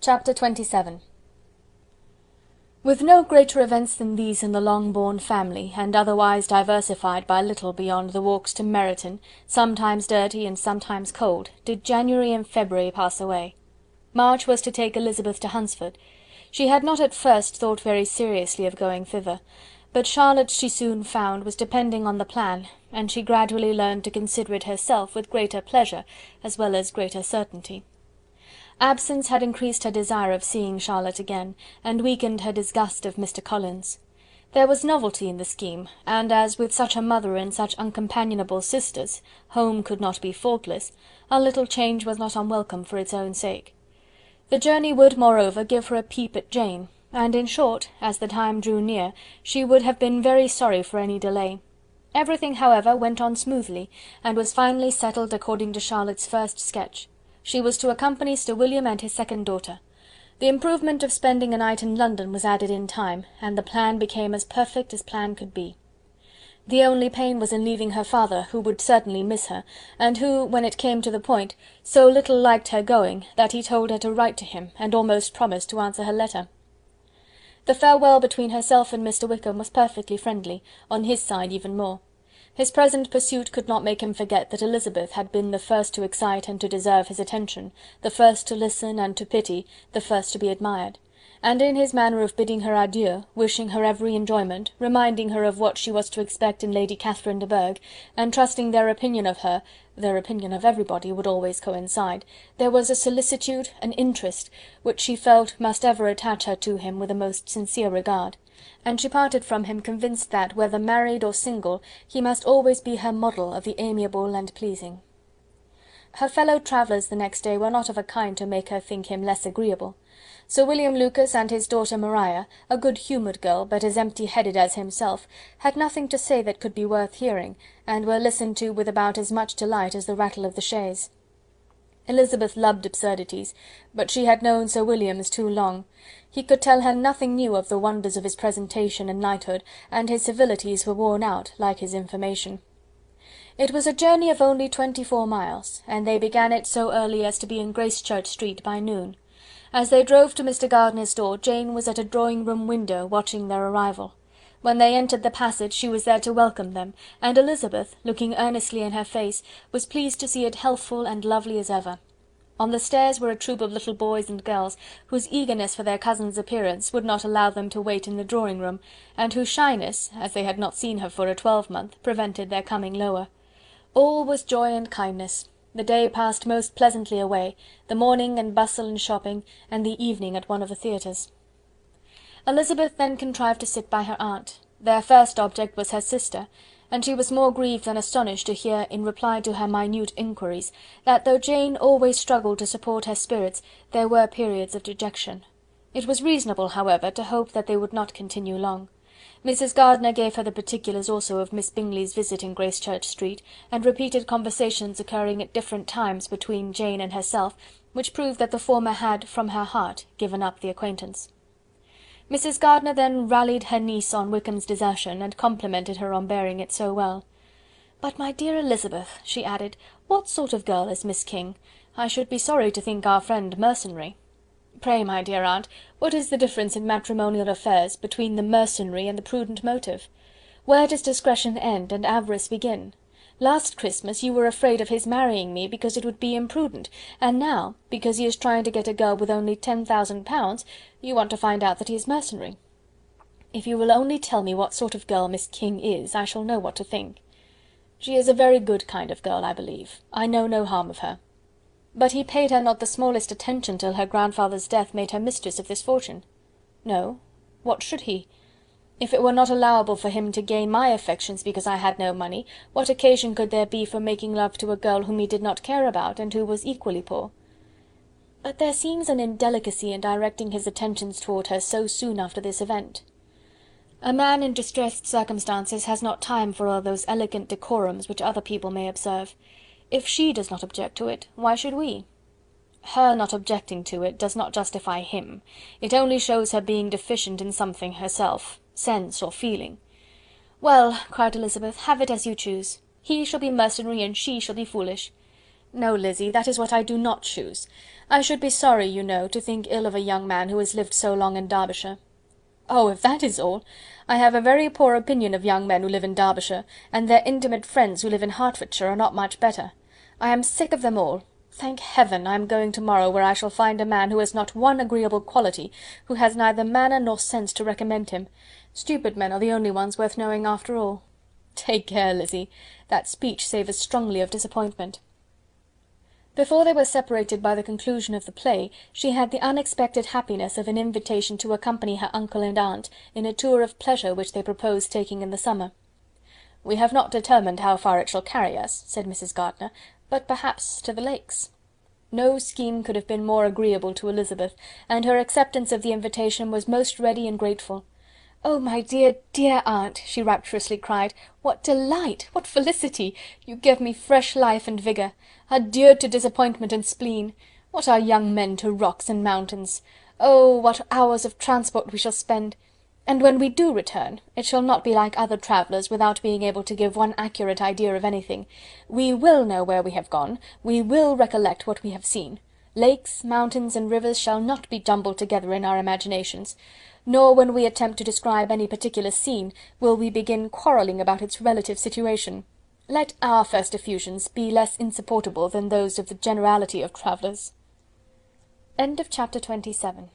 Chapter XXVII With no greater events than these in the Longbourn family, and otherwise diversified by little beyond the walks to Meryton, sometimes dirty and sometimes cold, did January and February pass away. March was to take Elizabeth to Hunsford. She had not at first thought very seriously of going thither, but Charlotte she soon found was depending on the plan, and she gradually learned to consider it herself with greater pleasure as well as greater certainty. Absence had increased her desire of seeing Charlotte again, and weakened her disgust of Mr. Collins. There was novelty in the scheme, and as with such a mother and such uncompanionable sisters, home could not be faultless, a little change was not unwelcome for its own sake. The journey would, moreover, give her a peep at Jane, and in short, as the time drew near, she would have been very sorry for any delay. Everything, however, went on smoothly, and was finally settled according to Charlotte's first sketch. She was to accompany Sir William and his second daughter. The improvement of spending a night in London was added in time, and the plan became as perfect as plan could be. The only pain was in leaving her father, who would certainly miss her, and who, when it came to the point, so little liked her going, that he told her to write to him, and almost promised to answer her letter. The farewell between herself and Mr. Wickham was perfectly friendly, on his side even more. His present pursuit could not make him forget that Elizabeth had been the first to excite and to deserve his attention, the first to listen and to pity, the first to be admired; and in his manner of bidding her adieu, wishing her every enjoyment, reminding her of what she was to expect in Lady Catherine de Bourgh, and trusting their opinion of her their opinion of everybody would always coincide, there was a solicitude, an interest, which she felt must ever attach her to him with a most sincere regard and she parted from him convinced that, whether married or single, he must always be her model of the amiable and pleasing. Her fellow travellers the next day were not of a kind to make her think him less agreeable. Sir William Lucas and his daughter Maria, a good humoured girl, but as empty headed as himself, had nothing to say that could be worth hearing, and were listened to with about as much delight as the rattle of the chaise. Elizabeth loved absurdities, but she had known Sir William's too long. He could tell her nothing new of the wonders of his presentation and knighthood, and his civilities were worn out, like his information. It was a journey of only twenty-four miles, and they began it so early as to be in Gracechurch Street by noon. As they drove to Mr. Gardiner's door, Jane was at a drawing-room window, watching their arrival. When they entered the passage she was there to welcome them, and Elizabeth, looking earnestly in her face, was pleased to see it healthful and lovely as ever. On the stairs were a troop of little boys and girls, whose eagerness for their cousin's appearance would not allow them to wait in the drawing room, and whose shyness, as they had not seen her for a twelvemonth, prevented their coming lower. All was joy and kindness. The day passed most pleasantly away, the morning in bustle and shopping, and the evening at one of the theatres. Elizabeth then contrived to sit by her aunt. Their first object was her sister, and she was more grieved than astonished to hear, in reply to her minute inquiries, that though Jane always struggled to support her spirits, there were periods of dejection. It was reasonable, however, to hope that they would not continue long. Mrs. Gardiner gave her the particulars also of Miss Bingley's visit in Gracechurch Street, and repeated conversations occurring at different times between Jane and herself, which proved that the former had, from her heart, given up the acquaintance. Mrs. Gardiner then rallied her niece on Wickham's desertion, and complimented her on bearing it so well. "But, my dear Elizabeth," she added, "what sort of girl is Miss King? I should be sorry to think our friend mercenary." "Pray, my dear aunt, what is the difference in matrimonial affairs between the mercenary and the prudent motive? Where does discretion end and avarice begin? Last Christmas you were afraid of his marrying me because it would be imprudent, and now, because he is trying to get a girl with only ten thousand pounds, you want to find out that he is mercenary. If you will only tell me what sort of girl Miss King is, I shall know what to think. She is a very good kind of girl, I believe. I know no harm of her. But he paid her not the smallest attention till her grandfather's death made her mistress of this fortune. No. What should he? If it were not allowable for him to gain my affections because I had no money, what occasion could there be for making love to a girl whom he did not care about, and who was equally poor? But there seems an indelicacy in directing his attentions toward her so soon after this event. A man in distressed circumstances has not time for all those elegant decorums which other people may observe. If she does not object to it, why should we? Her not objecting to it does not justify him, it only shows her being deficient in something herself sense or feeling. "Well," cried Elizabeth, "have it as you choose. He shall be mercenary and she shall be foolish. No, Lizzy, that is what I do not choose. I should be sorry, you know, to think ill of a young man who has lived so long in Derbyshire." "Oh! if that is all, I have a very poor opinion of young men who live in Derbyshire, and their intimate friends who live in Hertfordshire are not much better. I am sick of them all. Thank Heaven! I am going to morrow where I shall find a man who has not one agreeable quality, who has neither manner nor sense to recommend him. Stupid men are the only ones worth knowing after all." "Take care, Lizzy; that speech savours strongly of disappointment." Before they were separated by the conclusion of the play, she had the unexpected happiness of an invitation to accompany her uncle and aunt in a tour of pleasure which they proposed taking in the summer. "We have not determined how far it shall carry us," said Mrs. Gardiner, "but perhaps to the Lakes." No scheme could have been more agreeable to Elizabeth, and her acceptance of the invitation was most ready and grateful. "Oh, my dear, dear aunt!" she rapturously cried, "what delight! what felicity! You give me fresh life and vigour. Adieu to disappointment and spleen! What are young men to rocks and mountains? Oh! what hours of transport we shall spend! And when we do return, it shall not be like other travellers, without being able to give one accurate idea of anything. We will know where we have gone, we will recollect what we have seen. Lakes, mountains, and rivers shall not be jumbled together in our imaginations nor when we attempt to describe any particular scene, will we begin quarrelling about its relative situation. Let our first effusions be less insupportable than those of the generality of travellers. End of Chapter XXVIII.